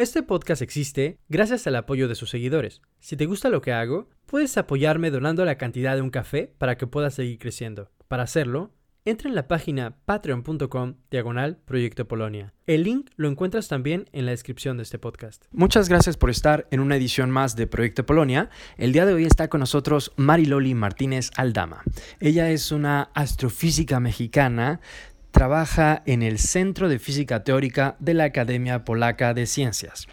Este podcast existe gracias al apoyo de sus seguidores. Si te gusta lo que hago, puedes apoyarme donando la cantidad de un café para que pueda seguir creciendo. Para hacerlo, entra en la página patreon.com diagonal Proyecto Polonia. El link lo encuentras también en la descripción de este podcast. Muchas gracias por estar en una edición más de Proyecto Polonia. El día de hoy está con nosotros Mariloli Martínez Aldama. Ella es una astrofísica mexicana trabaja en el Centro de Física Teórica de la Academia Polaca de Ciencias.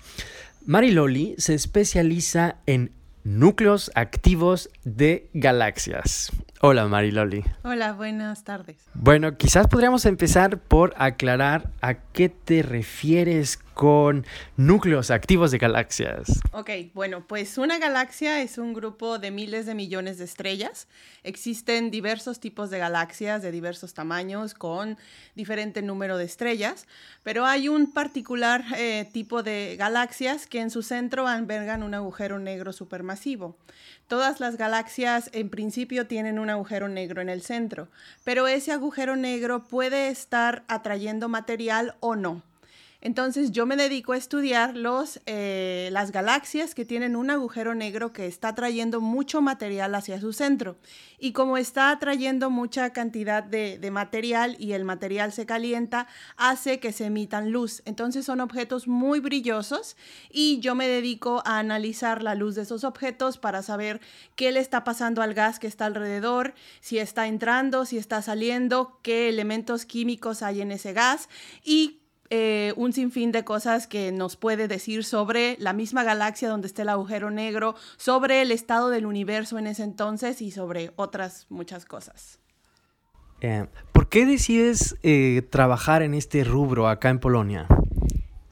Mariloli se especializa en núcleos activos de galaxias. Hola Mariloli. Hola, buenas tardes. Bueno, quizás podríamos empezar por aclarar a qué te refieres con núcleos activos de galaxias. Ok, bueno, pues una galaxia es un grupo de miles de millones de estrellas. Existen diversos tipos de galaxias de diversos tamaños con diferente número de estrellas, pero hay un particular eh, tipo de galaxias que en su centro albergan un agujero negro supermasivo. Todas las galaxias en principio tienen un agujero negro en el centro, pero ese agujero negro puede estar atrayendo material o no. Entonces yo me dedico a estudiar los, eh, las galaxias que tienen un agujero negro que está trayendo mucho material hacia su centro. Y como está atrayendo mucha cantidad de, de, material y el material se calienta, hace que se emitan luz. Entonces son objetos muy brillosos y yo me dedico a analizar la luz de esos objetos para saber qué le está pasando al gas que está alrededor, si está entrando, si está saliendo, qué elementos químicos hay en ese gas y eh, un sinfín de cosas que nos puede decir sobre la misma galaxia donde está el agujero negro, sobre el estado del universo en ese entonces y sobre otras muchas cosas. Eh, ¿Por qué decides eh, trabajar en este rubro acá en Polonia?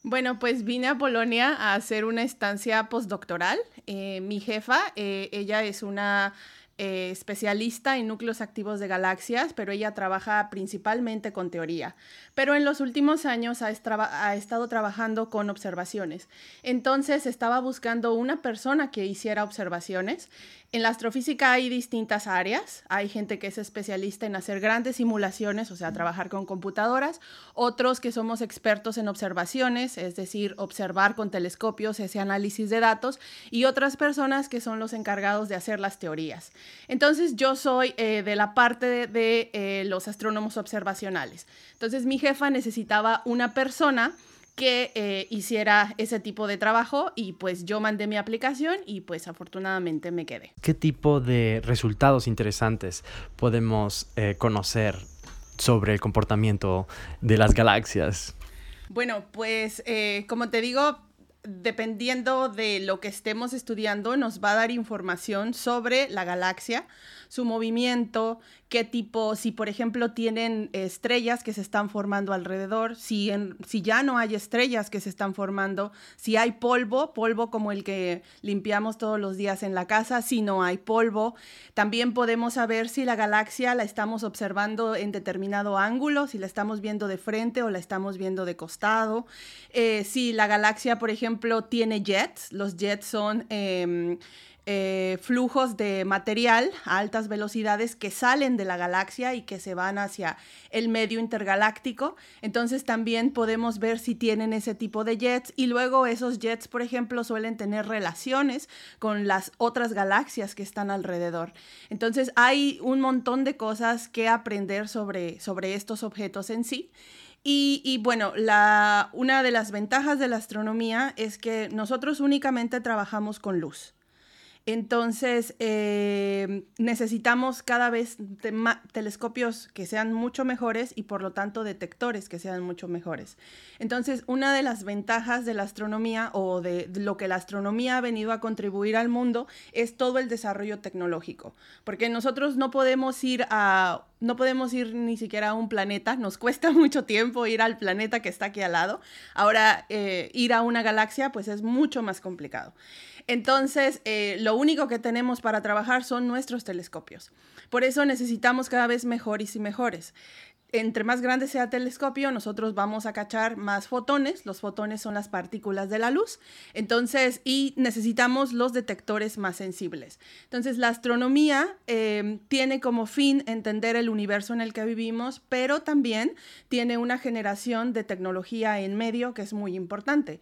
Bueno, pues vine a Polonia a hacer una estancia postdoctoral. mi jefa, ella es una eh, especialista en núcleos activos de galaxias, pero ella trabaja principalmente con teoría. Pero en los últimos años ha, ha, estado trabajando con observaciones. Entonces estaba buscando una persona que hiciera observaciones. En la astrofísica hay distintas áreas. Hay gente que es especialista en hacer grandes simulaciones, o sea, trabajar con computadoras. Otros que somos expertos en observaciones, es decir, observar con telescopios ese análisis de datos. Y otras personas que son los encargados de hacer las teorías. Entonces yo soy eh, de la parte de, eh, los astrónomos observacionales. Entonces mi jefa necesitaba una persona que eh, hiciera ese tipo de trabajo y pues yo mandé mi aplicación y pues afortunadamente me quedé. ¿Qué tipo de resultados interesantes podemos conocer sobre el comportamiento de las galaxias? Bueno, pues como te digo, dependiendo de lo que estemos estudiando, nos va a dar información sobre la galaxia, su movimiento, qué tipo, si por ejemplo tienen estrellas que se están formando alrededor, si, si ya no hay estrellas que se están formando, si hay polvo, polvo como el que limpiamos todos los días en la casa, si no hay polvo. También podemos saber si la galaxia la estamos observando en determinado ángulo, si la estamos viendo de frente o la estamos viendo de costado. Eh, si la galaxia, por ejemplo, tiene jets, los jets son... Em, eh, flujos de material a altas velocidades que salen de la galaxia y que se van hacia el medio intergaláctico. Entonces también podemos ver si tienen ese tipo de jets y luego esos jets, por ejemplo, suelen tener relaciones con las otras galaxias que están alrededor. Entonces hay un montón de cosas que aprender sobre, sobre estos objetos en sí. Y, bueno, una de las ventajas de la astronomía es que nosotros únicamente trabajamos con luz. Entonces, eh, necesitamos cada vez telescopios que sean mucho mejores y por lo tanto detectores que sean mucho mejores. Entonces, una de las ventajas de la astronomía o de lo que la astronomía ha venido a contribuir al mundo es todo el desarrollo tecnológico, porque nosotros no podemos ir a no podemos ir ni siquiera a un planeta, nos cuesta mucho tiempo ir al planeta que está aquí al lado. Ahora, eh, ir a una galaxia, pues es mucho más complicado. Entonces, eh, lo único que tenemos para trabajar son nuestros telescopios. Por eso necesitamos cada vez mejores y mejores entre más grande sea el telescopio, nosotros vamos a cachar más fotones. Los fotones son las partículas de la luz. Entonces, y necesitamos los detectores más sensibles. Entonces, la astronomía em, tiene como fin entender el universo en el que vivimos, pero también tiene una generación de tecnología en medio que es muy importante.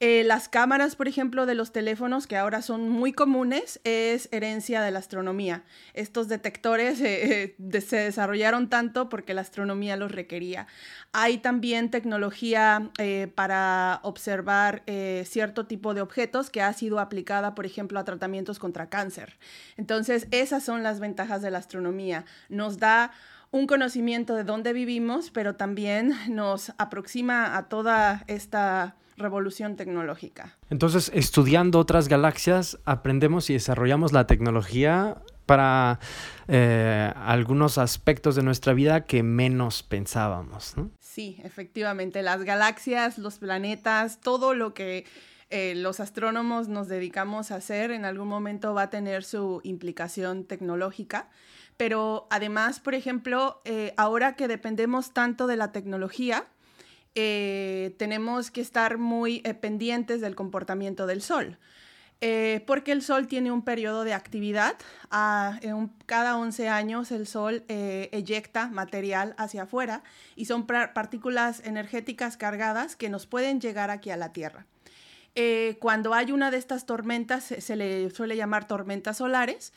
Eh, las cámaras, por ejemplo, de los teléfonos, que ahora son muy comunes, es herencia de la astronomía. Estos detectores eh, eh, se desarrollaron tanto porque la astronomía los requería. Hay también tecnología para observar cierto tipo de objetos que ha sido aplicada, por ejemplo, a tratamientos contra cáncer. Entonces, esas son las ventajas de la astronomía. Nos da un conocimiento de dónde vivimos, pero también nos aproxima a toda esta revolución tecnológica. Entonces, estudiando otras galaxias, aprendemos y desarrollamos la tecnología para eh, algunos aspectos de nuestra vida que menos pensábamos. Sí, efectivamente, las galaxias, los planetas, todo lo que eh, los astrónomos nos dedicamos a hacer en algún momento va a tener su implicación tecnológica. Pero además, por ejemplo, eh, ahora que dependemos tanto de la tecnología, tenemos que estar muy pendientes del comportamiento del Sol. Eh, porque el Sol tiene un periodo de actividad. Ah, cada 11 años el Sol eyecta material hacia afuera y son partículas energéticas cargadas que nos pueden llegar aquí a la Tierra. cuando hay una de estas tormentas, se le suele llamar tormentas solares,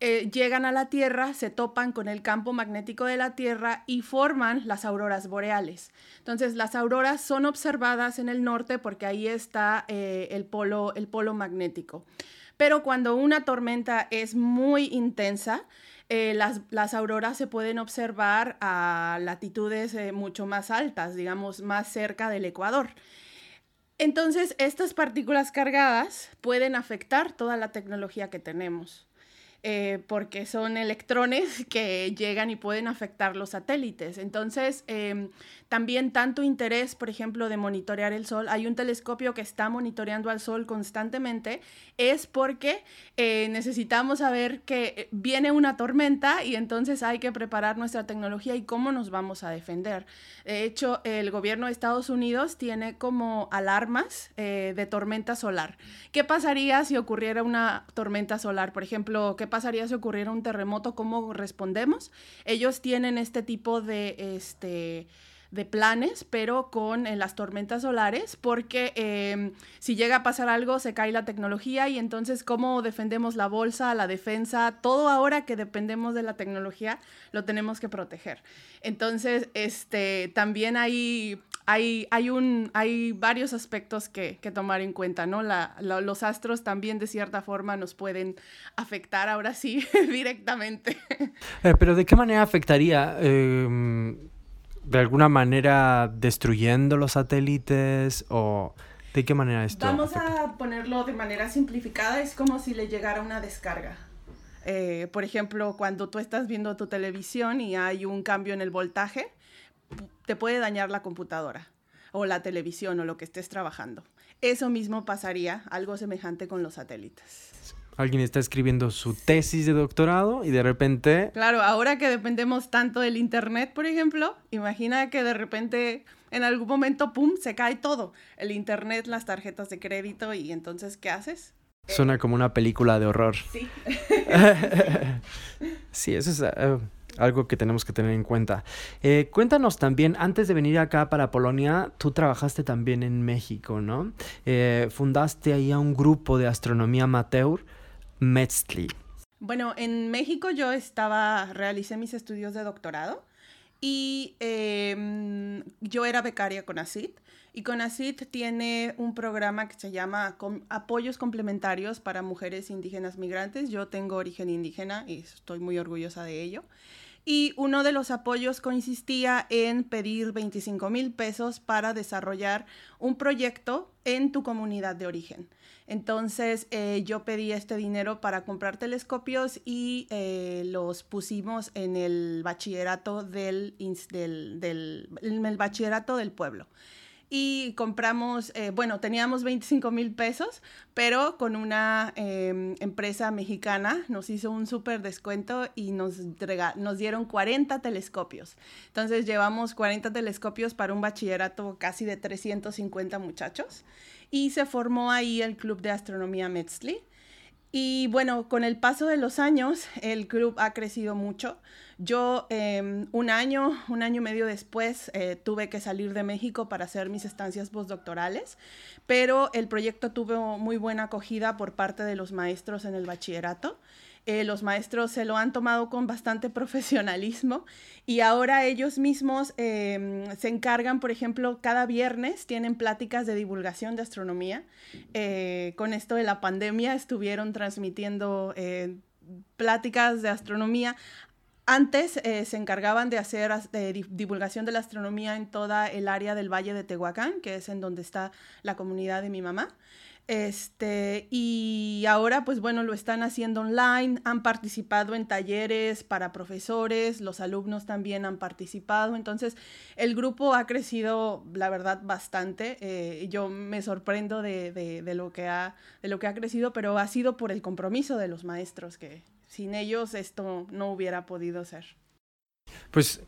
eh, llegan a la Tierra, se topan con el campo magnético de la Tierra y forman las auroras boreales. Entonces, las auroras son observadas en el norte porque ahí está eh, el, polo, el polo magnético. Pero cuando una tormenta es muy intensa, eh, las, las, auroras se pueden observar a latitudes mucho más altas, digamos, más cerca del Ecuador. Entonces, estas partículas cargadas pueden afectar toda la tecnología que tenemos. Eh, porque son electrones que llegan y pueden afectar los satélites. Entonces, em, también tanto interés, por ejemplo, de monitorear el Sol, hay un telescopio que está monitoreando al Sol constantemente, es porque eh, necesitamos saber que viene una tormenta y entonces hay que preparar nuestra tecnología y cómo nos vamos a defender. De hecho, el gobierno de Estados Unidos tiene como alarmas eh, de tormenta solar. ¿Qué pasaría si ocurriera una tormenta solar? Por ejemplo, ¿qué pasaría si ocurriera un terremoto? ¿Cómo respondemos? Ellos tienen este tipo de, este, de planes, pero con eh, las tormentas solares, porque em, si llega a pasar algo, se cae la tecnología y entonces cómo defendemos la bolsa, la defensa, todo ahora que dependemos de la tecnología, lo tenemos que proteger. Entonces, este, también hay, hay, hay, un, hay varios aspectos que, que tomar en cuenta, ¿no? los astros también de cierta forma nos pueden afectar ahora sí directamente. Eh, pero ¿de qué manera afectaría? De alguna manera destruyendo los satélites o de qué manera esto? Vamos a ponerlo de manera simplificada, es como si le llegara una descarga. Eh, por ejemplo, cuando tú estás viendo tu televisión y hay un cambio en el voltaje, te puede dañar la computadora o la televisión o lo que estés trabajando. Eso mismo pasaría, algo semejante con los satélites alguien está escribiendo su tesis de doctorado y de repente... Claro, ahora que dependemos tanto del Internet, por ejemplo, imagina que de repente en algún momento, ¡pum!, se cae todo. El Internet, las tarjetas de crédito y entonces, ¿qué haces? Suena como una película de horror. Sí. sí, eso es eh, algo que tenemos que tener en cuenta. Eh, cuéntanos también, antes de venir acá para Polonia, tú trabajaste también en México, ¿no? Eh, fundaste ahí a un grupo de astronomía amateur Metzli. Bueno, en México yo estaba, realicé mis estudios de doctorado y em, yo era becaria con ACID. Y con ACID tiene un programa que se llama Apoyos Complementarios para Mujeres Indígenas Migrantes. Yo tengo origen indígena y estoy muy orgullosa de ello. Y uno de los apoyos consistía en pedir 25 mil pesos para desarrollar un proyecto en tu comunidad de origen. Entonces eh, yo pedí este dinero para comprar telescopios y eh, los pusimos en el bachillerato del, del, el bachillerato del pueblo y compramos, eh, bueno, teníamos 25 mil pesos, pero con una em, empresa mexicana nos hizo un súper descuento y nos, nos dieron 40 telescopios. Entonces llevamos 40 telescopios para un bachillerato casi de 350 muchachos y se formó ahí el Club de Astronomía Metzli. Y bueno, con el paso de los años, el club ha crecido mucho. Yo em, un año, un año y medio después, eh, tuve que salir de México para hacer mis estancias postdoctorales, pero el proyecto tuvo muy buena acogida por parte de los maestros en el bachillerato. Eh, los maestros se lo han tomado con bastante profesionalismo y ahora ellos mismos em, se encargan, por ejemplo, cada viernes tienen pláticas de divulgación de astronomía. Eh, con esto de la pandemia estuvieron transmitiendo pláticas de astronomía antes eh, se encargaban de hacer divulgación de la astronomía en toda el área del Valle de Tehuacán, que es en donde está la comunidad de mi mamá. Este, y ahora, pues bueno, lo están haciendo online, han participado en talleres para profesores, los alumnos también han participado, entonces el grupo ha crecido, la verdad, bastante. Eh, yo me sorprendo de, de, lo que ha, de lo que ha crecido, pero ha sido por el compromiso de los maestros que, sin ellos esto no hubiera podido ser. Pues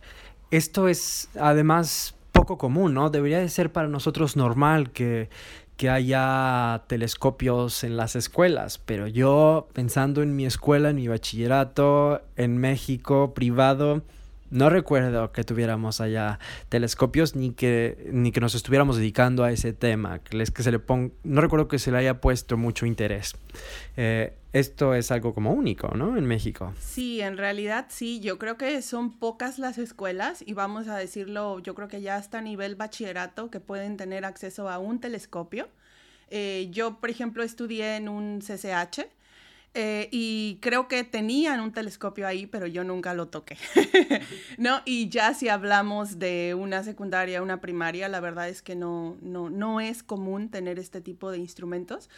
esto es además poco común, ¿no? Debería de ser para nosotros normal que, que haya telescopios en las escuelas, pero yo pensando en mi escuela, en mi bachillerato, en México, privado, no recuerdo que tuviéramos allá telescopios ni que, ni que nos estuviéramos dedicando a ese tema. Que se le no recuerdo que se le haya puesto mucho interés. Eh, esto es algo como único, ¿no? En México. Sí, en realidad sí. Yo creo que son pocas las escuelas y vamos a decirlo, yo creo que ya hasta nivel bachillerato que pueden tener acceso a un telescopio. Eh, yo, por ejemplo, estudié en un CCH eh, y creo que tenían un telescopio ahí, pero yo nunca lo toqué. ¿No? Y ya si hablamos de una secundaria, una primaria, la verdad es que no, no, no es común tener este tipo de instrumentos.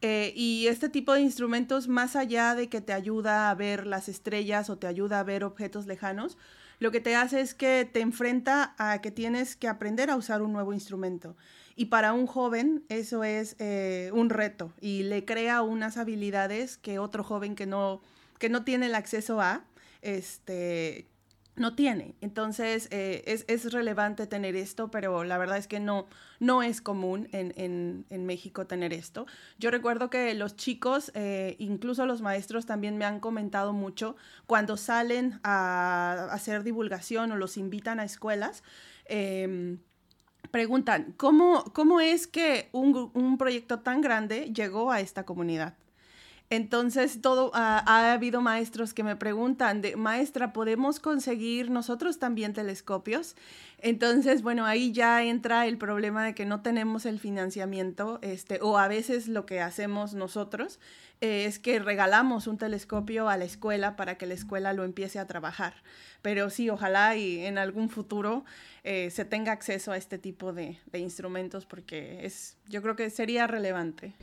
Eh, y este tipo de instrumentos, más allá de que te ayuda a ver las estrellas o te ayuda a ver objetos lejanos, lo que te hace es que te enfrenta a que tienes que aprender a usar un nuevo instrumento. Y para un joven eso es eh, un reto y le crea unas habilidades que otro joven que no, que no tiene el acceso a, este, no tiene. Entonces eh, es, relevante tener esto, pero la verdad es que no, no es común en, México tener esto. Yo recuerdo que los chicos, eh, incluso los maestros también me han comentado mucho cuando salen a, hacer divulgación o los invitan a escuelas. Em, preguntan, ¿cómo, ¿cómo es que un, un proyecto tan grande llegó a esta comunidad? Entonces, todo, ha habido maestros que me preguntan, de, maestra, ¿podemos conseguir nosotros también telescopios? Entonces, bueno, ahí ya entra el problema de que no tenemos el financiamiento, este, o a veces lo que hacemos nosotros eh, es que regalamos un telescopio a la escuela para que la escuela lo empiece a trabajar. Pero sí, ojalá y en algún futuro eh, se tenga acceso a este tipo de, de instrumentos porque es, yo creo que sería relevante.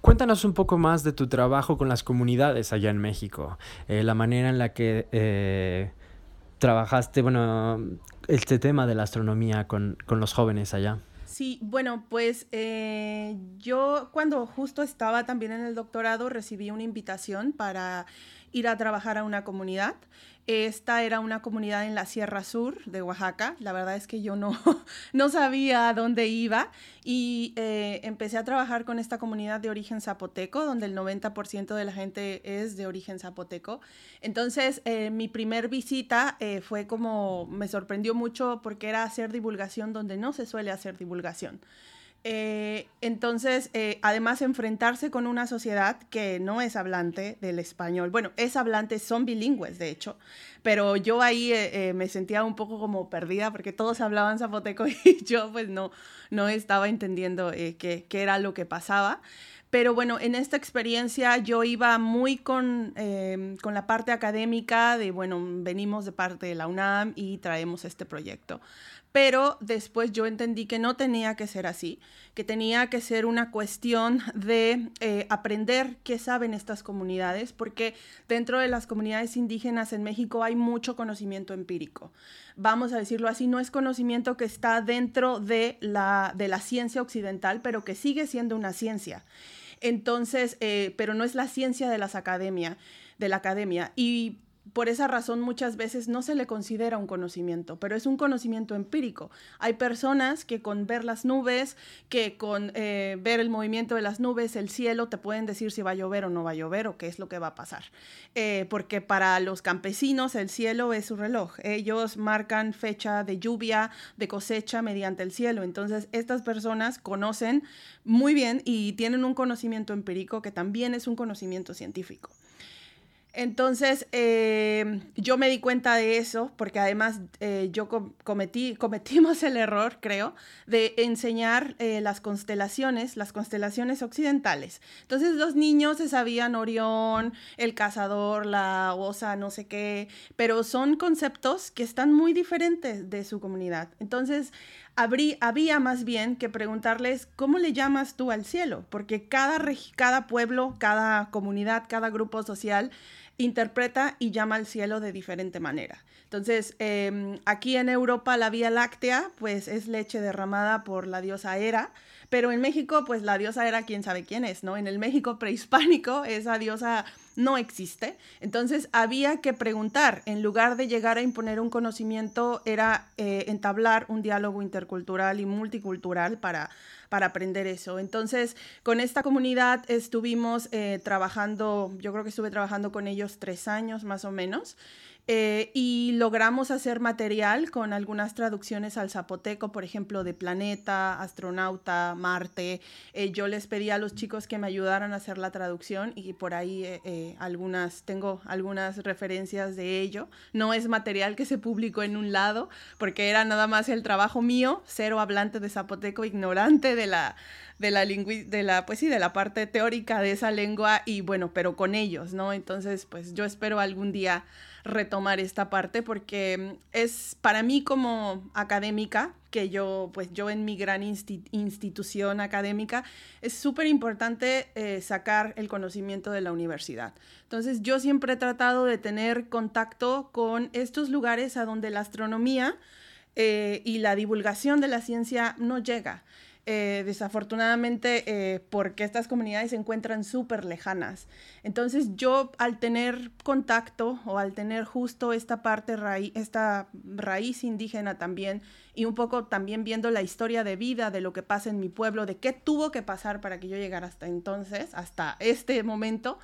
Cuéntanos un poco más de tu trabajo con las comunidades allá en México, eh, la manera en la que eh, trabajaste, bueno, este tema de la astronomía con, los jóvenes allá. Sí, bueno, pues eh, yo cuando justo estaba también en el doctorado recibí una invitación para ir a trabajar a una comunidad esta era una comunidad en la Sierra Sur de Oaxaca. La verdad es que yo no, no sabía a dónde iba y eh, empecé a trabajar con esta comunidad de origen zapoteco, donde el 90% de la gente es de origen zapoteco. Entonces, eh, mi primer visita eh, fue como, me sorprendió mucho porque era hacer divulgación donde no se suele hacer divulgación. Eh, entonces, eh, además, enfrentarse con una sociedad que no es hablante del español. Bueno, es hablante, son bilingües, de hecho, pero yo ahí eh, me sentía un poco como perdida porque todos hablaban zapoteco y yo pues no, no estaba entendiendo qué, era lo que pasaba. Pero bueno, en esta experiencia yo iba muy con, con la parte académica de, bueno, venimos de parte de la UNAM y traemos este proyecto pero después yo entendí que no tenía que ser así, que tenía que ser una cuestión de eh, aprender qué saben estas comunidades, porque dentro de las comunidades indígenas en México hay mucho conocimiento empírico. Vamos a decirlo así, no es conocimiento que está dentro de la, de la ciencia occidental, pero que sigue siendo una ciencia. Entonces, eh, pero no es la ciencia de las academia, de la academia. Y por esa razón muchas veces no se le considera un conocimiento, pero es un conocimiento empírico. Hay personas que con ver las nubes, que con eh, ver el movimiento de las nubes, el cielo, te pueden decir si va a llover o no va a llover o qué es lo que va a pasar. Eh, porque para los campesinos el cielo es su reloj. Ellos marcan fecha de lluvia, de cosecha mediante el cielo. Entonces estas personas conocen muy bien y tienen un conocimiento empírico que también es un conocimiento científico. Entonces, eh, yo me di cuenta de eso, porque además eh, yo cometí, cometimos el error, creo, de enseñar eh, las constelaciones, las constelaciones occidentales. Entonces, los niños se sabían Orión, el cazador, la osa, no sé qué, pero son conceptos que están muy diferentes de su comunidad. Entonces, había más bien que preguntarles cómo le llamas tú al cielo, porque cada, cada pueblo, cada comunidad, cada grupo social interpreta y llama al cielo de diferente manera. Entonces, em, aquí en Europa la Vía Láctea, pues es leche derramada por la diosa Hera, pero en México, pues la diosa era quién sabe quién es, ¿no? En el México prehispánico esa diosa no existe. Entonces había que preguntar, en lugar de llegar a imponer un conocimiento, era eh, entablar un diálogo intercultural y multicultural para, para aprender eso. Entonces, con esta comunidad estuvimos eh, trabajando, yo creo que estuve trabajando con ellos tres años más o menos. Eh, y logramos hacer material con algunas traducciones al zapoteco, por ejemplo, de Planeta, Astronauta, Marte. Eh, yo les pedí a los chicos que me ayudaran a hacer la traducción y por ahí eh, algunas, tengo algunas referencias de ello. No es material que se publicó en un lado, porque era nada más el trabajo mío, cero hablante de zapoteco, ignorante de la de la de la pues sí de la parte teórica de esa lengua y bueno pero con ellos no entonces pues yo espero algún día retomar esta parte porque es para mí como académica, que yo, pues yo en mi gran institución académica, es súper importante eh, sacar el conocimiento de la universidad. Entonces yo siempre he tratado de tener contacto con estos lugares a donde la astronomía eh, y la divulgación de la ciencia no llega. Eh, desafortunadamente eh, porque estas comunidades se encuentran súper lejanas. Entonces yo al tener contacto o al tener justo esta parte raíz, esta raíz indígena también y un poco también viendo la historia de vida de lo que pasa en mi pueblo, de qué tuvo que pasar para que yo llegara hasta entonces, hasta este momento,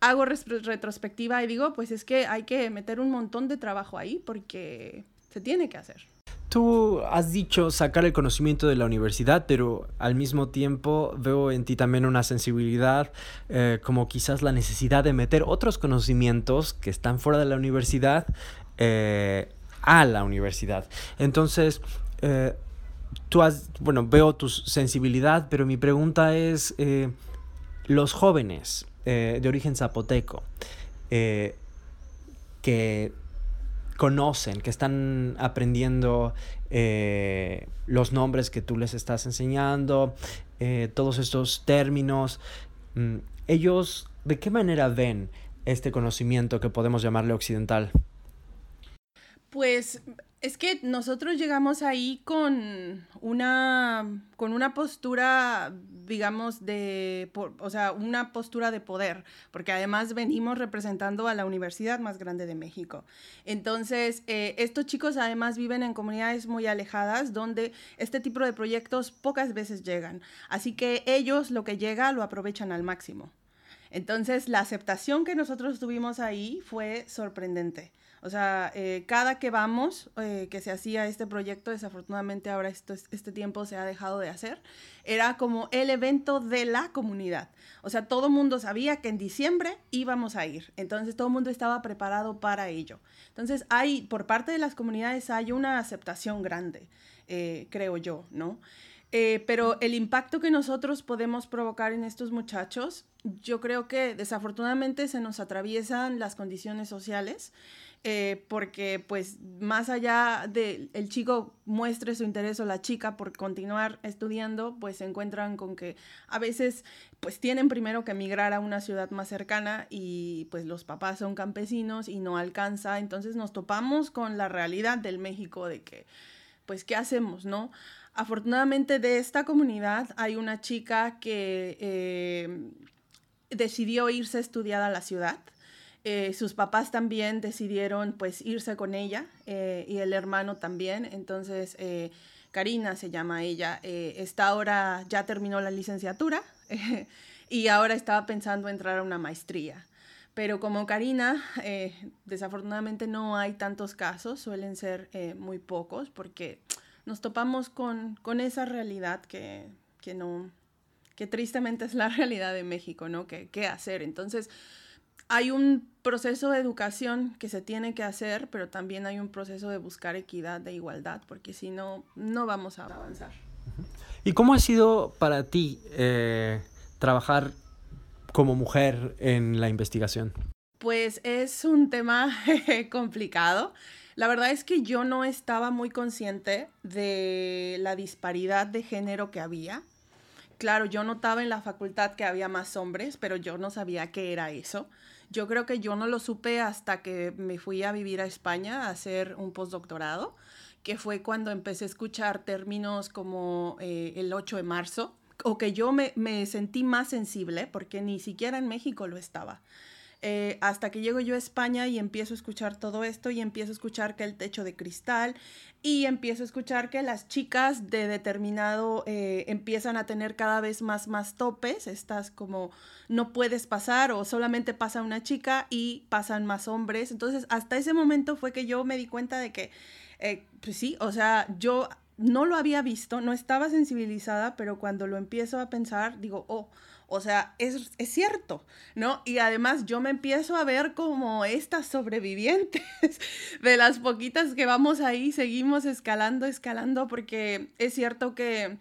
hago retrospectiva y digo, pues es que hay que meter un montón de trabajo ahí porque se tiene que hacer. Tú has dicho sacar el conocimiento de la universidad, pero al mismo tiempo veo en ti también una sensibilidad, eh, como quizás la necesidad de meter otros conocimientos que están fuera de la universidad eh, a la universidad. Entonces, eh, tú has, bueno, veo tu sensibilidad, pero mi pregunta es, los jóvenes de origen zapoteco, que conocen, que están aprendiendo eh, los nombres que tú les estás enseñando, eh, todos estos términos. Mm, ellos, ¿de qué manera ven este conocimiento que podemos llamarle occidental? Pues es que nosotros llegamos ahí con una, con una postura, digamos, de, o sea, una postura de poder, porque además venimos representando a la universidad más grande de México. Entonces, eh, estos chicos además viven en comunidades muy alejadas donde este tipo de proyectos pocas veces llegan. Así que ellos lo que llega lo aprovechan al máximo. Entonces, la aceptación que nosotros tuvimos ahí fue sorprendente. O sea, eh, cada que vamos, eh, que se hacía este proyecto, desafortunadamente ahora este tiempo se ha dejado de hacer, era como el evento de la comunidad. O sea, todo el mundo sabía que en diciembre íbamos a ir. Entonces, todo el mundo estaba preparado para ello. Entonces, hay, por parte de las comunidades, hay una aceptación grande, eh, creo yo, ¿no? Pero el impacto que nosotros podemos provocar en estos muchachos, yo creo que desafortunadamente se nos atraviesan las condiciones sociales. Eh, porque pues más allá de el chico muestre su interés o la chica por continuar estudiando, pues se encuentran con que a veces pues tienen primero que emigrar a una ciudad más cercana y pues los papás son campesinos y no alcanza, entonces nos topamos con la realidad del México de que pues qué hacemos, ¿no? Afortunadamente de esta comunidad hay una chica que eh, decidió irse a estudiar a la ciudad eh, sus papás también decidieron pues irse con ella eh, y el hermano también. Entonces, eh, Karina se llama ella, está ahora, ya terminó la licenciatura y ahora estaba pensando entrar a una maestría. Pero como Karina, desafortunadamente no hay tantos casos, suelen ser muy pocos porque nos topamos con, con esa realidad que, que, no, que tristemente es la realidad de México, ¿no? ¿Qué, qué hacer? Entonces, hay un proceso de educación que se tiene que hacer, pero también hay un proceso de buscar equidad, de igualdad, porque si no, no vamos a avanzar. ¿Y cómo ha sido para ti eh, trabajar como mujer en la investigación? Pues es un tema complicado. La verdad es que yo no estaba muy consciente de la disparidad de género que había. Claro, yo notaba en la facultad que había más hombres, pero yo no sabía qué era eso. Yo creo que yo no lo supe hasta que me fui a vivir a España a hacer un postdoctorado, que fue cuando empecé a escuchar términos como eh, el 8 de marzo, o que yo me, me sentí más sensible, porque ni siquiera en México lo estaba. Eh, hasta que llego yo a España y empiezo a escuchar todo esto y empiezo a escuchar que el techo de cristal y empiezo a escuchar que las chicas de determinado eh, empiezan a tener cada vez más, más topes, estás como no puedes pasar o solamente pasa una chica y pasan más hombres. Entonces, hasta ese momento fue que yo me di cuenta de que, eh, pues sí, o sea, yo no lo había visto, no estaba sensibilizada, pero cuando lo empiezo a pensar, digo, oh, o sea, es, cierto, ¿no? Y además yo me empiezo a ver como estas sobrevivientes de las poquitas que vamos ahí, seguimos escalando, escalando, porque es cierto que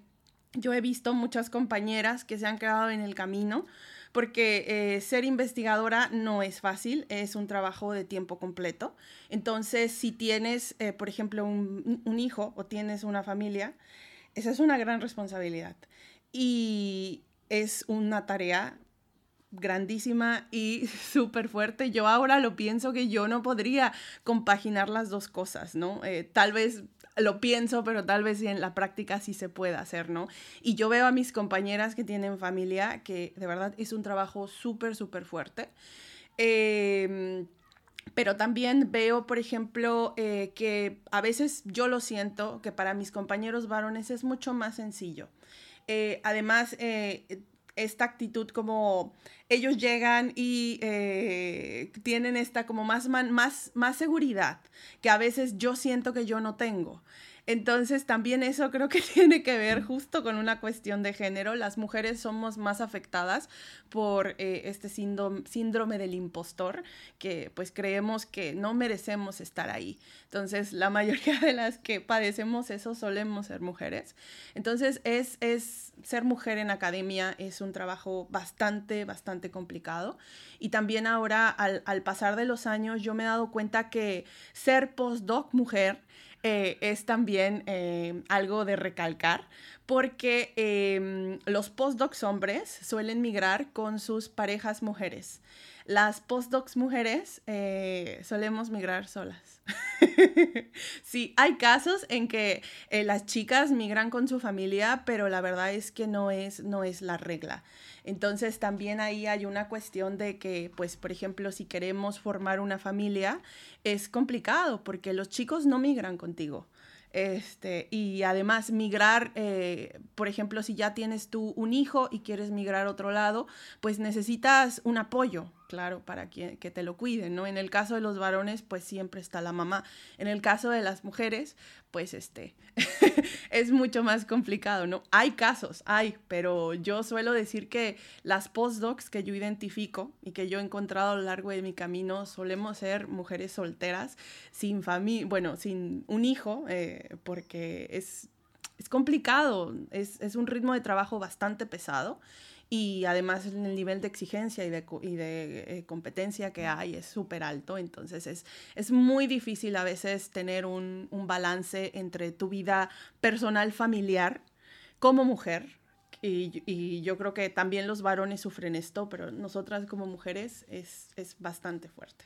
yo he visto muchas compañeras que se han quedado en el camino, porque eh, ser investigadora no es fácil, es un trabajo de tiempo completo. Entonces, si tienes, eh, por ejemplo, un hijo o tienes una familia, esa es una gran responsabilidad. Y, es una tarea grandísima y súper fuerte. Yo ahora lo pienso que yo no podría compaginar las dos cosas, ¿no? Eh, tal vez lo pienso, pero tal vez en la práctica sí se pueda hacer, ¿no? Y yo veo a mis compañeras que tienen familia, que de verdad es un trabajo súper, súper fuerte. Em, pero también veo, por ejemplo, eh, que a veces yo lo siento, que para mis compañeros varones es mucho más sencillo. Eh, además, eh, esta actitud como ellos llegan y eh, tienen esta como más, más, más seguridad que a veces yo siento que yo no tengo. Entonces también eso creo que tiene que ver justo con una cuestión de género. Las mujeres somos más afectadas por eh, este síndrome, del impostor, que pues creemos que no merecemos estar ahí. Entonces la mayoría de las que padecemos eso solemos ser mujeres. Entonces es, es ser mujer en academia es un trabajo bastante, bastante complicado. Y también ahora al, al pasar de los años yo me he dado cuenta que ser postdoc mujer eh, es también eh, algo de recalcar porque em, los postdocs hombres suelen migrar con sus parejas mujeres. Las postdocs mujeres eh, solemos migrar solas. sí, hay casos en que las chicas migran con su familia, pero la verdad es que no es, no es la regla. Entonces también ahí hay una cuestión de que, pues, por ejemplo, si queremos formar una familia, es complicado porque los chicos no migran contigo. Este, y además migrar, eh, por ejemplo, si ya tienes tú un hijo y quieres migrar a otro lado, pues necesitas un apoyo, claro, para que, que, te lo cuiden, ¿no? En el caso de los varones, pues siempre está la mamá. En el caso de las mujeres, pues este, es mucho más complicado, ¿no? Hay casos, hay, pero yo suelo decir que las postdocs que yo identifico y que yo he encontrado a lo largo de mi camino solemos ser mujeres solteras, sin familia, bueno, sin un hijo, eh, porque es es complicado, es, es, un ritmo de trabajo bastante pesado y además el nivel de exigencia y de, y de eh, competencia que hay es súper alto, entonces es, es muy difícil a veces tener un, un balance entre tu vida personal familiar como mujer, y, y, yo creo que también los varones sufren esto, pero nosotras como mujeres es, es bastante fuerte.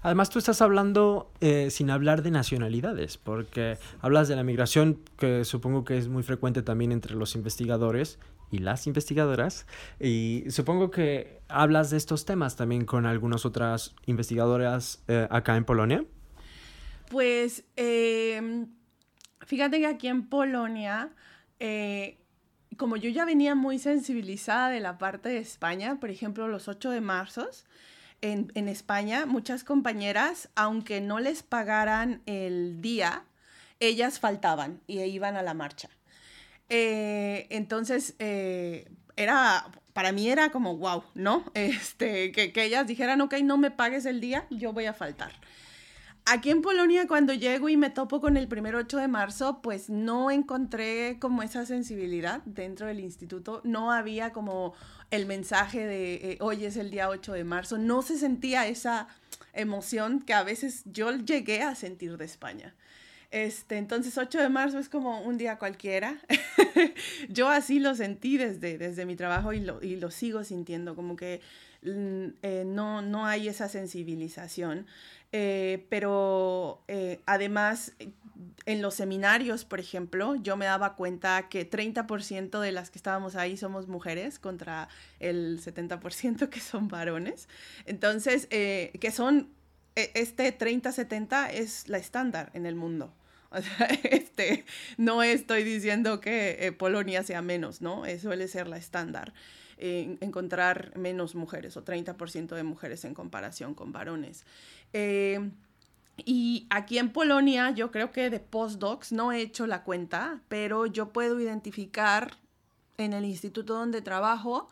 Además, tú estás hablando eh, sin hablar de nacionalidades, porque hablas de la migración, que supongo que es muy frecuente también entre los investigadores y las investigadoras, y supongo que hablas de estos temas también con algunas otras investigadoras eh, acá en Polonia. Pues eh, fíjate que aquí en Polonia eh, como yo ya venía muy sensibilizada de la parte de España, por ejemplo, los 8 de marzo, en, en, España, muchas compañeras, aunque no les pagaran el día, ellas faltaban y iban a la marcha. Eh, entonces, eh, era, para mí era como, wow, ¿no? Este, que, que ellas dijeran, ok, no me pagues el día, yo voy a faltar. Aquí en Polonia, cuando llego y me topo con el primer 8 de marzo, pues no encontré como esa sensibilidad dentro del instituto. No había como el mensaje de eh, hoy es el día 8 de marzo. No se sentía esa emoción que a veces yo llegué a sentir de España. Este, entonces 8 de marzo es como un día cualquiera. yo así lo sentí desde, desde mi trabajo y lo, y lo sigo sintiendo, como que mm, eh, no, no hay esa sensibilización. Eh, pero eh, además, en los seminarios, por ejemplo, yo me daba cuenta que 30% de las que estábamos ahí somos mujeres contra el 70% que son varones. Entonces, que son, e, este 30-70 es la estándar en el mundo. O sea, este, no estoy diciendo que Polonia sea menos, ¿no? Suele ser la estándar encontrar menos mujeres o 30% de mujeres en comparación con varones. Eh, y aquí en Polonia yo creo que de postdocs no he hecho la cuenta, pero yo puedo identificar en el instituto donde trabajo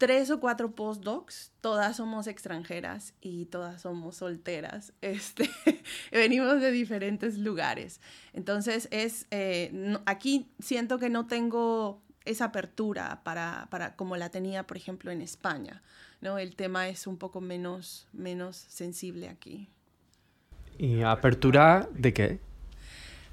tres o cuatro postdocs, todas somos extranjeras y todas somos solteras. Este, venimos de diferentes lugares. Entonces, es, eh, aquí siento que no tengo esa apertura para, para, como la tenía, por ejemplo, en España. ¿no? El tema es un poco menos, menos sensible aquí. ¿Y apertura de qué?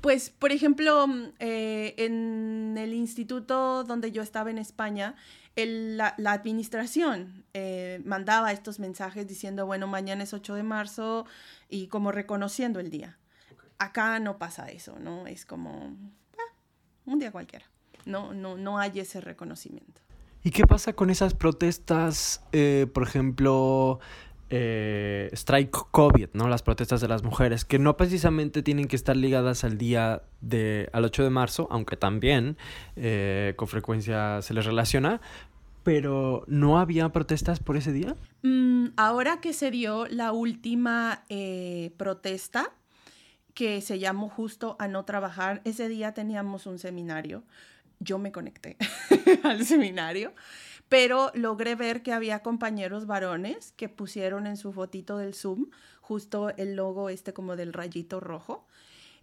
Pues, por ejemplo, mm, eh, en el instituto donde yo estaba en España, la, administración eh, mandaba estos mensajes diciendo, bueno, mañana es 8 de marzo y como reconociendo el día. Acá no pasa eso, ¿no? Es como ah, un día cualquiera no, no, no hay ese reconocimiento. ¿Y qué pasa con esas protestas, eh, por ejemplo, eh, Strike COVID, ¿no? Las protestas de las mujeres, que no precisamente tienen que estar ligadas al día de, al 8 de marzo, aunque también eh, con frecuencia se les relaciona, pero ¿no había protestas por ese día? Mm, ahora que se dio la última protesta, que se llamó justo a no trabajar, ese día teníamos un seminario yo me conecté al seminario, pero logré ver que había compañeros varones que pusieron en su fotito del Zoom justo el logo este como del rayito rojo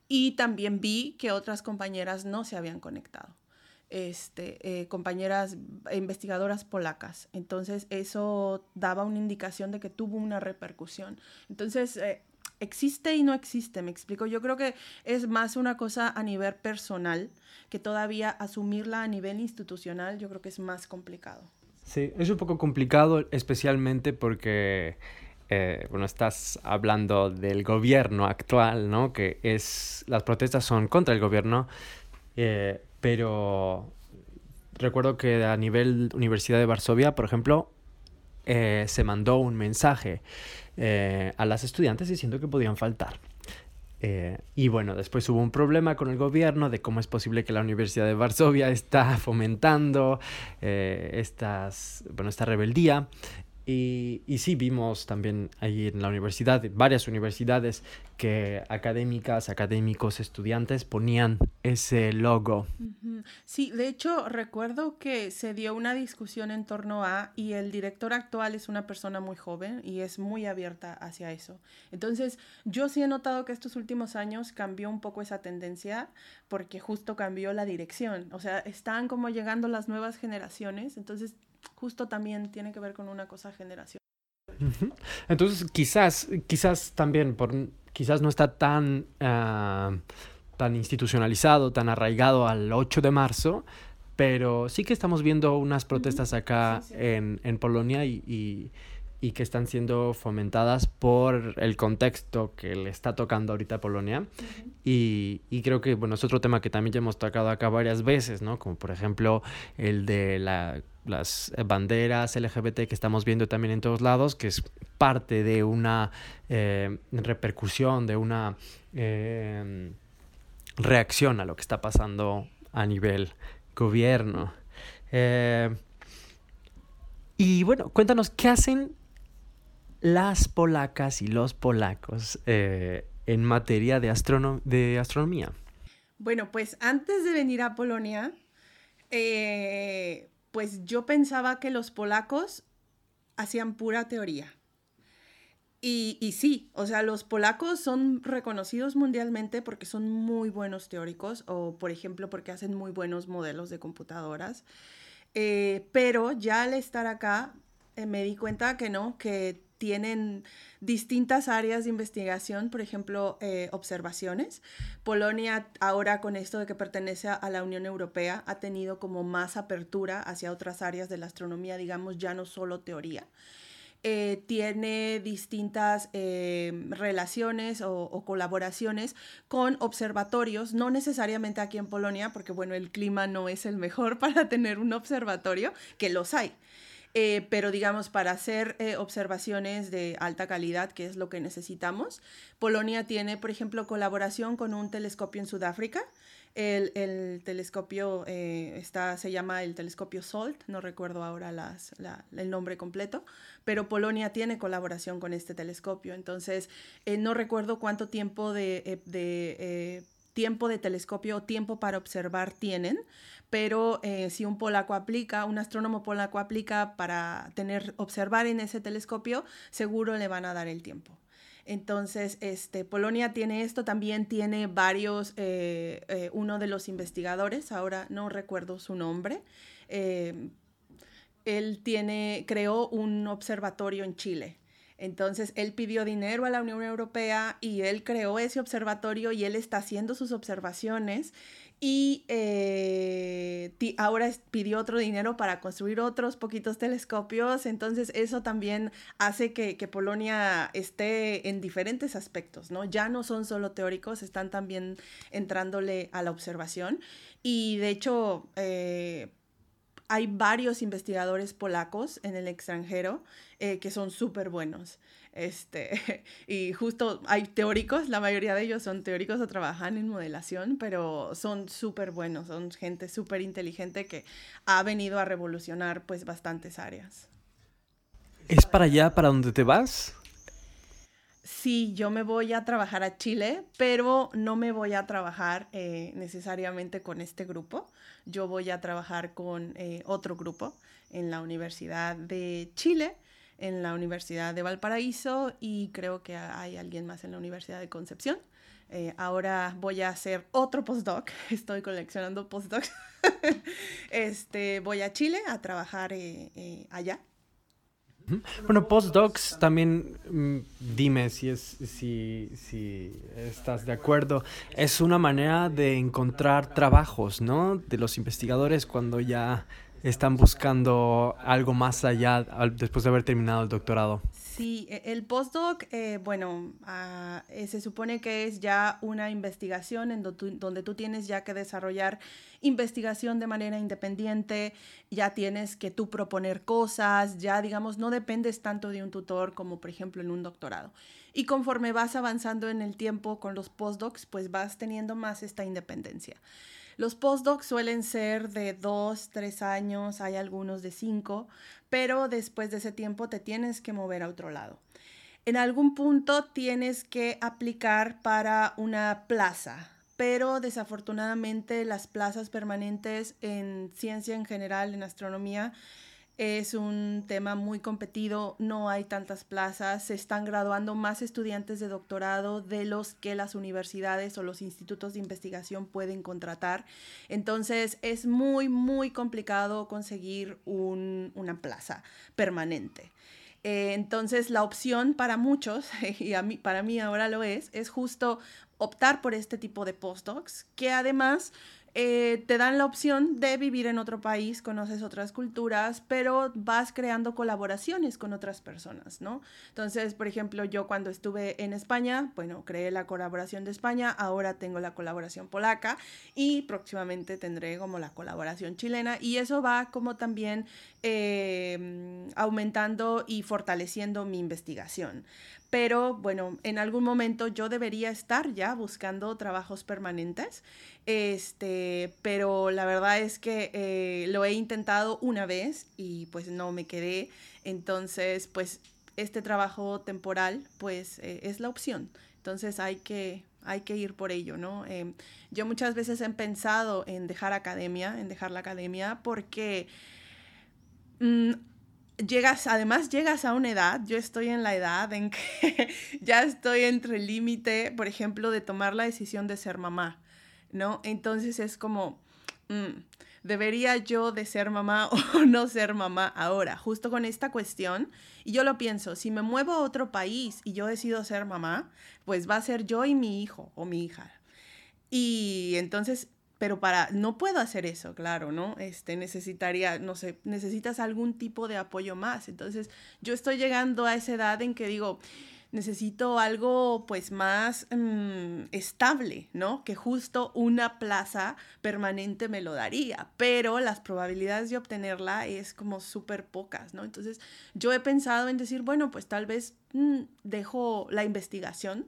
y también vi que otras compañeras no se habían conectado. Este, eh, compañeras investigadoras polacas. Entonces eso daba una indicación de que tuvo una repercusión. Entonces, eh, existe y no existe, me explico. Yo creo que es más una cosa a nivel personal que todavía asumirla a nivel institucional, yo creo que es más complicado. Sí, es un poco complicado, especialmente porque, eh, bueno, estás hablando del gobierno actual, ¿no? Que es, las protestas son contra el gobierno, eh, pero recuerdo que a nivel Universidad de Varsovia, por ejemplo, eh, se mandó un mensaje a las estudiantes diciendo que podían faltar. Eh, y bueno, después hubo un problema con el gobierno de cómo es posible que la Universidad de Varsovia está fomentando eh, estas, bueno, esta rebeldía. Y, y, sí, vimos también ahí en la universidad, varias universidades, que académicas, académicos, estudiantes ponían ese logo. Sí, de hecho recuerdo que se dio una discusión en torno a, y el director actual es una persona muy joven y es muy abierta hacia eso. Entonces, yo sí he notado que estos últimos años cambió un poco esa tendencia porque justo cambió la dirección. O sea, están como llegando las nuevas generaciones, entonces justo también tiene que ver con una cosa generación. Entonces, quizás, quizás también, por, quizás no está tan, ah, tan institucionalizado, tan arraigado al 8 de marzo, pero sí que estamos viendo unas protestas acá En, en, Polonia y, y, y, que están siendo fomentadas por el contexto que le está tocando ahorita a Polonia. y, y, creo que, bueno, es otro tema que también ya hemos tocado acá varias veces, ¿no? Como por ejemplo el de la las banderas LGBT que estamos viendo también en todos lados, que es parte de una eh, repercusión, de una eh, reacción a lo que está pasando a nivel gobierno. Eh, y bueno, cuéntanos, ¿qué hacen las polacas y los polacos en materia de, de astronomía? Bueno, pues antes de venir a Polonia, pues yo pensaba que los polacos hacían pura teoría. Y, y, sí, o sea, los polacos son reconocidos mundialmente porque son muy buenos teóricos o, por ejemplo, porque hacen muy buenos modelos de computadoras. Eh, pero ya al estar acá eh, me di cuenta que no, que tienen distintas áreas de investigación, por ejemplo, eh, observaciones. Polonia, ahora con esto de que pertenece a la Unión Europea, ha tenido como más apertura hacia otras áreas de la astronomía, digamos, ya no solo teoría. Eh, tiene distintas eh, relaciones o, o, colaboraciones con observatorios, no necesariamente aquí en Polonia, porque bueno, el clima no es el mejor para tener un observatorio, que los hay. Eh, pero digamos, para hacer eh, observaciones de alta calidad, que es lo que necesitamos, Polonia tiene, por ejemplo, colaboración con un telescopio en Sudáfrica. El, el telescopio eh, está, se llama el telescopio SOLT, no recuerdo ahora las, la, el nombre completo, pero Polonia tiene colaboración con este telescopio. Entonces, no recuerdo cuánto tiempo de, de tiempo de telescopio o tiempo para observar tienen, pero eh, si un polaco aplica, un astrónomo polaco aplica para tener, observar en ese telescopio, seguro le van a dar el tiempo. Entonces, este, Polonia tiene esto, también tiene varios, eh, eh, uno de los investigadores, ahora no recuerdo su nombre, él tiene, creó un observatorio en Chile. Entonces, él pidió dinero a la Unión Europea y él creó ese observatorio y él está haciendo sus observaciones y eh, ahora pidió otro dinero para construir otros poquitos telescopios, entonces eso también hace que, Polonia esté en diferentes aspectos, ¿no? Ya no son solo teóricos, están también entrándole a la observación y de hecho... Eh, hay varios investigadores polacos en el extranjero eh, que son súper buenos. Este, y justo hay teóricos, la mayoría de ellos son teóricos o trabajan en modelación, pero son súper buenos, son gente súper inteligente que ha venido a revolucionar pues bastantes áreas. ¿Es para allá, para donde te vas? Sí, yo me voy a trabajar a Chile, pero no me voy a trabajar eh, necesariamente con este grupo. Yo voy a trabajar con eh, otro grupo en la Universidad de Chile en la Universidad de Valparaíso y creo que hay alguien más en la Universidad de Concepción. Eh, ahora voy a hacer otro postdoc, estoy coleccionando postdocs. este, voy a Chile a trabajar allá. Bueno, postdocs también mm, dime si es si, si estás de acuerdo. Es una manera de encontrar trabajos, ¿no? De los investigadores cuando ya están buscando algo más allá después de haber terminado el doctorado. Sí, e, el postdoc, eh, bueno, eh, se supone que es ya una investigación en donde tú tienes ya que desarrollar investigación de manera independiente, ya tienes que tú proponer cosas, ya digamos, no dependes tanto de un tutor como por ejemplo en un doctorado. Y conforme vas avanzando en el tiempo con los postdocs, pues vas teniendo más esta independencia. Los postdocs suelen ser de dos, tres años, hay algunos de cinco, pero después de ese tiempo te tienes que mover a otro lado. En algún punto tienes que aplicar para una plaza, pero desafortunadamente las plazas permanentes en ciencia en general, en astronomía, es un tema muy competido, no hay tantas plazas, se están graduando más estudiantes de doctorado de los que las universidades o los institutos de investigación pueden contratar. Entonces es muy, muy complicado conseguir una plaza permanente. Eh, entonces la opción para muchos, y a mí, para mí ahora lo es, es justo optar por este tipo de postdocs, que además eh, te dan la opción de vivir en otro país, conoces otras culturas, pero vas creando colaboraciones con otras personas, ¿no? Entonces, por ejemplo, yo cuando estuve en España, bueno, creé la colaboración de España, ahora tengo la colaboración polaca y próximamente tendré como la colaboración chilena y eso va como también eh, aumentando y fortaleciendo mi investigación pero bueno, en algún momento yo debería estar ya buscando trabajos permanentes, este, pero la verdad es que eh, lo he intentado una vez y pues no me quedé, entonces pues este trabajo temporal pues eh, es la opción, entonces hay que, hay que ir por ello, ¿no? Em, yo muchas veces he pensado en dejar academia, en dejar la academia porque... Mm, llegas, además llegas a una edad, yo estoy en la edad en que ya estoy entre el límite, por ejemplo, de tomar la decisión de ser mamá, ¿no? Entonces es como, mm, ¿debería yo de ser mamá o no ser mamá ahora? Justo con esta cuestión, y yo lo pienso, si me muevo a otro país y yo decido ser mamá, pues va a ser yo y mi hijo o mi hija. Y entonces pero para, no puedo hacer eso, claro, ¿no? Este, necesitaría, no sé, necesitas algún tipo de apoyo más. Entonces, yo estoy llegando a esa edad en que digo, necesito algo pues más mm, estable, ¿no? Que justo una plaza permanente me lo daría, pero las probabilidades de obtenerla es como súper pocas, ¿no? Entonces yo he pensado en decir, bueno, pues tal vez mm, dejo la investigación,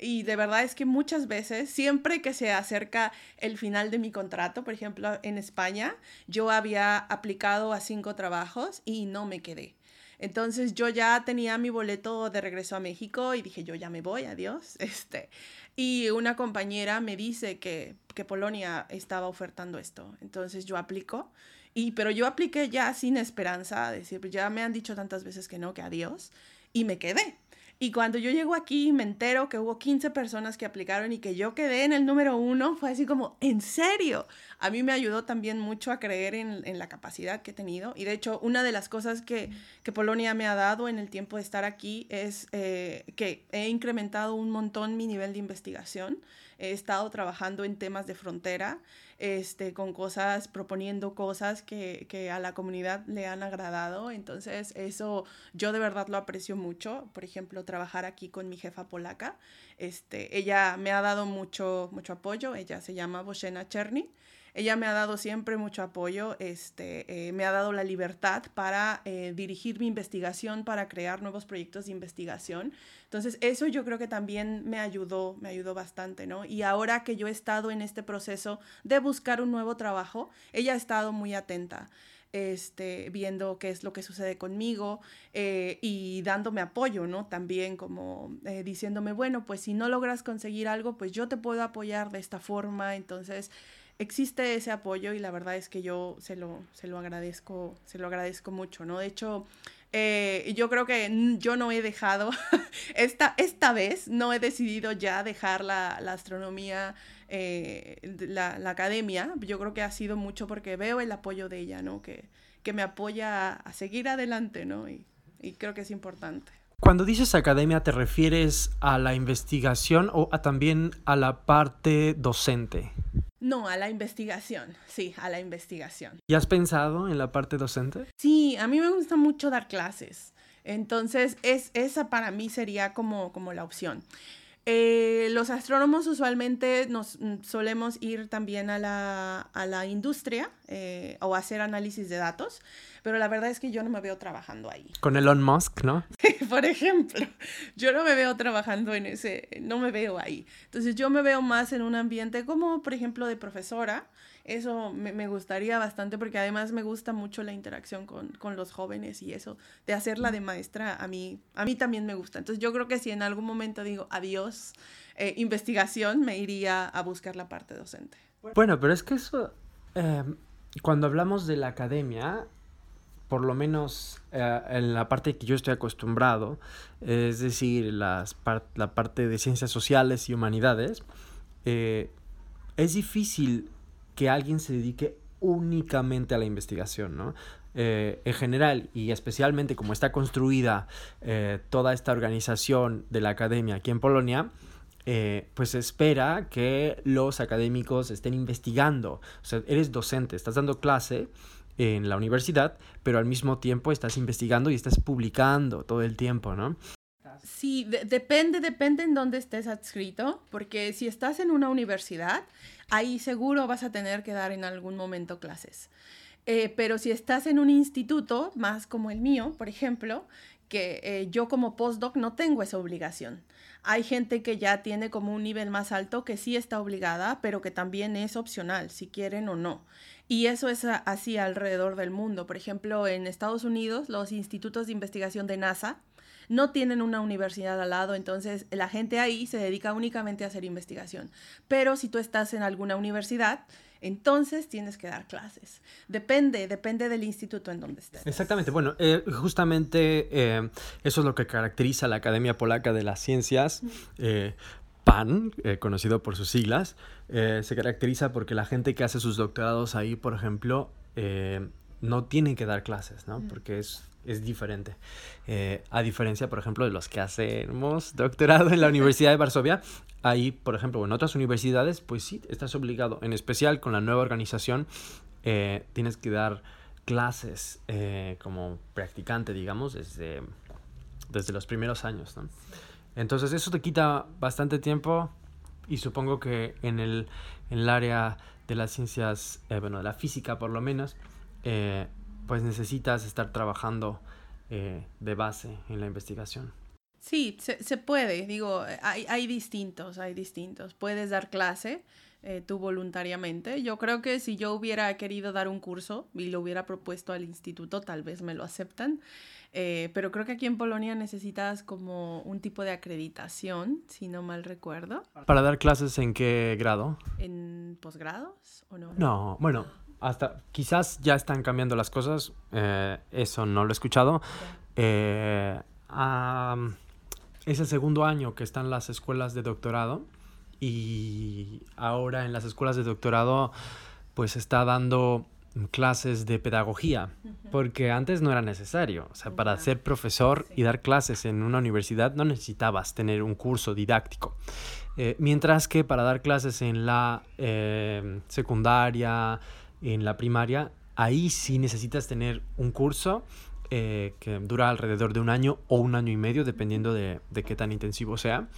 y de verdad es que muchas veces, siempre que se acerca el final de mi contrato, por ejemplo, en España, yo había aplicado a cinco trabajos y no me quedé. Entonces yo ya tenía mi boleto de regreso a México y dije, yo ya me voy, adiós. Este, y una compañera me dice que, que Polonia estaba ofertando esto. Entonces yo aplico. Y, pero yo apliqué ya sin esperanza, decir, ya me han dicho tantas veces que no, que adiós, y me quedé. Y cuando yo llego aquí me entero que hubo 15 personas que aplicaron y que yo quedé en el número uno, fue así como, ¿en serio? A mí me ayudó también mucho a creer en, en la capacidad que he tenido. Y de hecho, una de las cosas que, que Polonia me ha dado en el tiempo de estar aquí es eh, que he incrementado un montón mi nivel de investigación. He estado trabajando en temas de frontera este, con cosas, proponiendo cosas que, que, a la comunidad le han agradado. Entonces, eso yo de verdad lo aprecio mucho. Por ejemplo, trabajar aquí con mi jefa polaca. Este, ella me ha dado mucho, mucho apoyo. Ella se llama Boshena Cherny. Ella me ha dado siempre mucho apoyo, este, eh, me ha dado la libertad para eh, dirigir mi investigación, para crear nuevos proyectos de investigación. Entonces, eso yo creo que también me ayudó, me ayudó bastante, ¿no? Y ahora que yo he estado en este proceso de buscar un nuevo trabajo, ella ha estado muy atenta. Este, viendo qué es lo que sucede conmigo eh, y dándome apoyo, ¿no? También como diciéndome, bueno, pues si no logras conseguir algo, pues yo te puedo apoyar de esta forma. Entonces, existe ese apoyo y la verdad es que yo se lo, se lo agradezco, se lo agradezco mucho, ¿no? De hecho, eh, yo creo que yo no he dejado, esta, esta vez no he decidido ya dejar la, la astronomía, eh, la, la, academia, yo creo que ha sido mucho porque veo el apoyo de ella, ¿no? Que, que me apoya a, seguir adelante, ¿no? Y, y creo que es importante. Cuando dices academia, ¿te refieres a la investigación o a también a la parte docente? No, a la investigación, sí, a la investigación. ¿Y has pensado en la parte docente? Sí, a mí me gusta mucho dar clases. Entonces, es, esa para mí sería como, como la opción. Eh, los astrónomos usualmente nos mm, solemos ir también a la, a la industria eh, o hacer análisis de datos, pero la verdad es que yo no me veo trabajando ahí. Con Elon Musk, ¿no? Por ejemplo, yo no me veo trabajando en ese, no me veo ahí. Entonces yo me veo más en un ambiente como, por ejemplo, de profesora. Eso me, me gustaría bastante porque además me gusta mucho la interacción con, con, los jóvenes y eso, de hacerla de maestra, a mí, a mí también me gusta. Entonces yo creo que si en algún momento digo adiós, eh, investigación, me iría a buscar la parte docente. Bueno, pero es que eso, eh, cuando hablamos de la academia, por lo menos eh, en la parte que yo estoy acostumbrado, es decir, las la parte de ciencias sociales y humanidades, eh, es difícil que alguien se dedique únicamente a la investigación, ¿no? Eh, en general y especialmente como está construida toda esta organización de la academia aquí en Polonia, eh, pues espera que los académicos estén investigando. O sea, eres docente, estás dando clase en la universidad, pero al mismo tiempo estás investigando y estás publicando todo el tiempo, ¿no? Sí, depende, depende en dónde estés adscrito, porque si estás en una universidad, ahí seguro vas a tener que dar en algún momento clases. Eh, pero si estás en un instituto, más como el mío, por ejemplo, que eh, yo como postdoc no tengo esa obligación. Hay gente que ya tiene como un nivel más alto que sí está obligada, pero que también es opcional, si quieren o no. Y eso es así alrededor del mundo. Por ejemplo, en Estados Unidos, los institutos de investigación de NASA no tienen una universidad al lado, entonces la gente ahí se dedica únicamente a hacer investigación. Pero si tú estás en alguna universidad, entonces tienes que dar clases. Depende, depende del instituto en donde estés. Exactamente. Bueno, eh, justamente eh, eso es lo que caracteriza a la Academia Polaca de las Ciencias. Eh, PAN, conocido por sus siglas, se caracteriza porque la gente que hace sus doctorados ahí, por ejemplo, no tiene que dar clases, ¿no? Porque es es diferente. Eh, a diferencia, por ejemplo, de los que hacemos doctorado en la Universidad de Varsovia, ahí, por ejemplo, en otras universidades, pues sí, estás obligado, en especial con la nueva organización, eh, tienes que dar clases eh, como practicante, digamos, desde, desde los primeros años, ¿no? Entonces eso te quita bastante tiempo y supongo que en el, en el área de las ciencias, bueno, de la física por lo menos, pues necesitas estar trabajando eh, de base en la investigación. Sí, se, puede, digo, hay, hay, distintos, hay distintos. Puedes dar clase eh, tú voluntariamente. Yo creo que si yo hubiera querido dar un curso y lo hubiera propuesto al instituto, tal vez me lo aceptan. Eh, pero creo que aquí en Polonia necesitas como un tipo de acreditación, si no mal recuerdo. ¿Para dar clases en qué grado? ¿En posgrados o no? No, bueno, hasta quizás ya están cambiando las cosas, eh, eso no lo he escuchado. Eh, es el segundo año que están las escuelas de doctorado y ahora en las escuelas de doctorado pues está dando clases de pedagogía, porque antes no era necesario. O sea, para ser profesor y dar clases en una universidad no necesitabas tener un curso didáctico. Eh, mientras que para dar clases en la secundaria, en la primaria, ahí sí necesitas tener un curso eh, que dura alrededor de un año o un año y medio, dependiendo de, qué tan intensivo sea.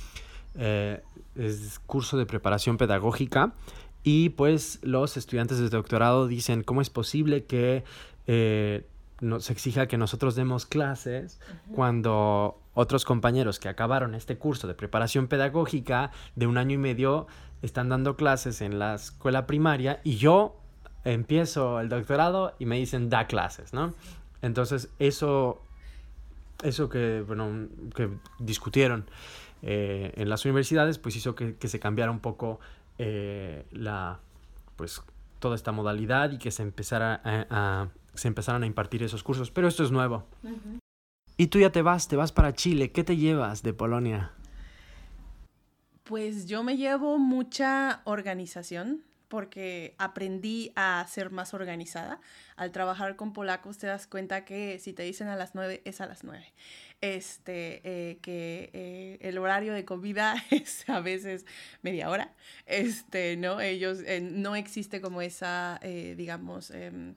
Es curso de preparación pedagógica y pues los estudiantes de doctorado dicen cómo es posible que eh, nos exija que nosotros demos clases cuando otros compañeros que acabaron este curso de preparación pedagógica de un año y medio están dando clases en la escuela primaria y yo empiezo el doctorado y me dicen da clases, ¿no? Entonces eso, eso que, bueno, que discutieron eh, en las universidades, pues hizo que, se cambiara un poco eh, la, pues toda esta modalidad y que se empezara a, se empezaran a impartir esos cursos. Pero esto es nuevo. Y tú ya te vas, te vas para Chile. ¿Qué te llevas de Polonia? Pues yo me llevo mucha organización, porque aprendí a ser más organizada. Al trabajar con polacos te das cuenta que si te dicen a las nueve, es a las nueve. Este, eh, que eh, el horario de comida es a veces media hora. Este, ¿no? Ellos, eh, no existe como esa, digamos, em,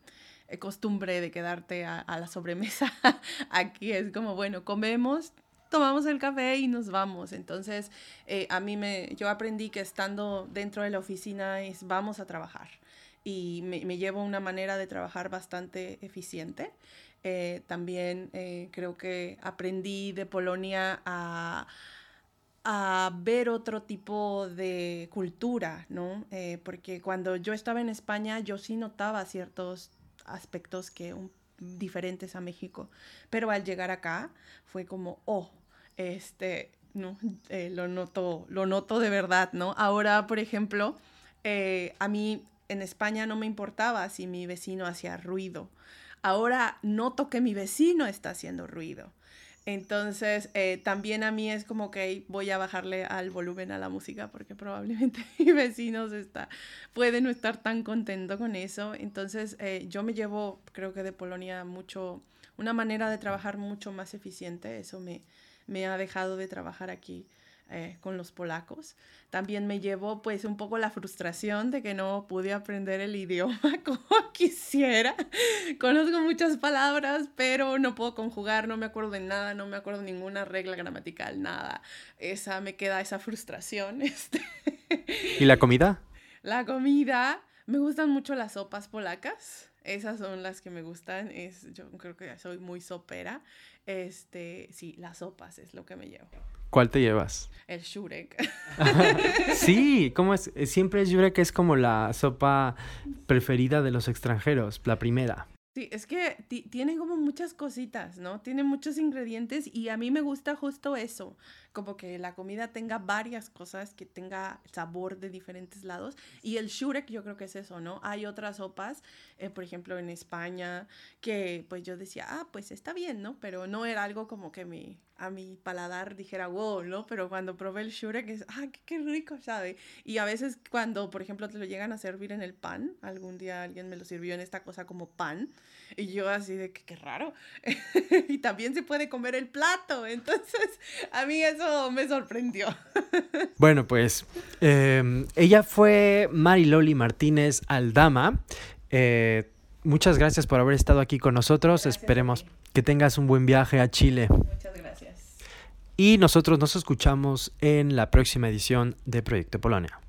costumbre de quedarte a, a la sobremesa. Aquí es como, bueno, comemos, tomamos el café y nos vamos. Entonces, eh, a mí me, yo aprendí que estando dentro de la oficina es vamos a trabajar. y me, llevo una manera de trabajar bastante eficiente. Eh, también eh, creo que aprendí de Polonia a, a ver otro tipo de cultura, ¿no? Porque cuando yo estaba en España yo sí notaba ciertos aspectos que diferentes a México, pero al llegar acá fue como, oh, este, no, lo noto, lo noto de verdad, ¿no? Ahora, por ejemplo, a mí en España no me importaba si mi vecino hacía ruido ahora noto que mi vecino está haciendo ruido. Entonces, eh, también a mí es como que voy a bajarle al volumen a la música porque probablemente mi vecino está, puede no estar tan contento con eso. Entonces, eh, yo me llevo, creo que de Polonia, mucho, una manera de trabajar mucho más eficiente. Eso me, me ha dejado de trabajar aquí eh, con los polacos. También me llevó pues un poco la frustración de que no pude aprender el idioma como quisiera. Conozco muchas palabras, pero no puedo conjugar, no me acuerdo de nada, no me acuerdo de ninguna regla gramatical, nada. Esa me queda esa frustración. Este. ¿Y la comida? La comida, me gustan mucho las sopas polacas. Esas son las que me gustan. Es, yo creo que soy muy sopera. Este, sí, las sopas es lo que me llevo. ¿Cuál te llevas? El shurek. sí, ¿cómo es? Siempre es shurek es como la sopa preferida de los extranjeros, la primera. Sí, es que tiene como muchas cositas, ¿no? Tiene muchos ingredientes y a mí me gusta justo eso, como que la comida tenga varias cosas, que tenga sabor de diferentes lados. Y el shurek yo creo que es eso, ¿no? Hay otras sopas, eh, por ejemplo en España, que pues yo decía, ah, pues está bien, ¿no? Pero no era algo como que me, a mi paladar dijera, wow, ¿no? Pero cuando probé el shurek es, ah, qué, rico, ¿sabe? Y a veces cuando, por ejemplo, te lo llegan a servir en el pan, algún día alguien me lo sirvió en esta cosa como pan, y yo así de, qué, qué raro. y también se puede comer el plato, entonces a mí es me sorprendió. Bueno, pues em, ella fue Mariloli Martínez Aldama. Eh, muchas gracias por haber estado aquí con nosotros. Esperemos que tengas un buen viaje a Chile. Muchas gracias. Y nosotros nos escuchamos en la próxima edición de Proyecto Polonia.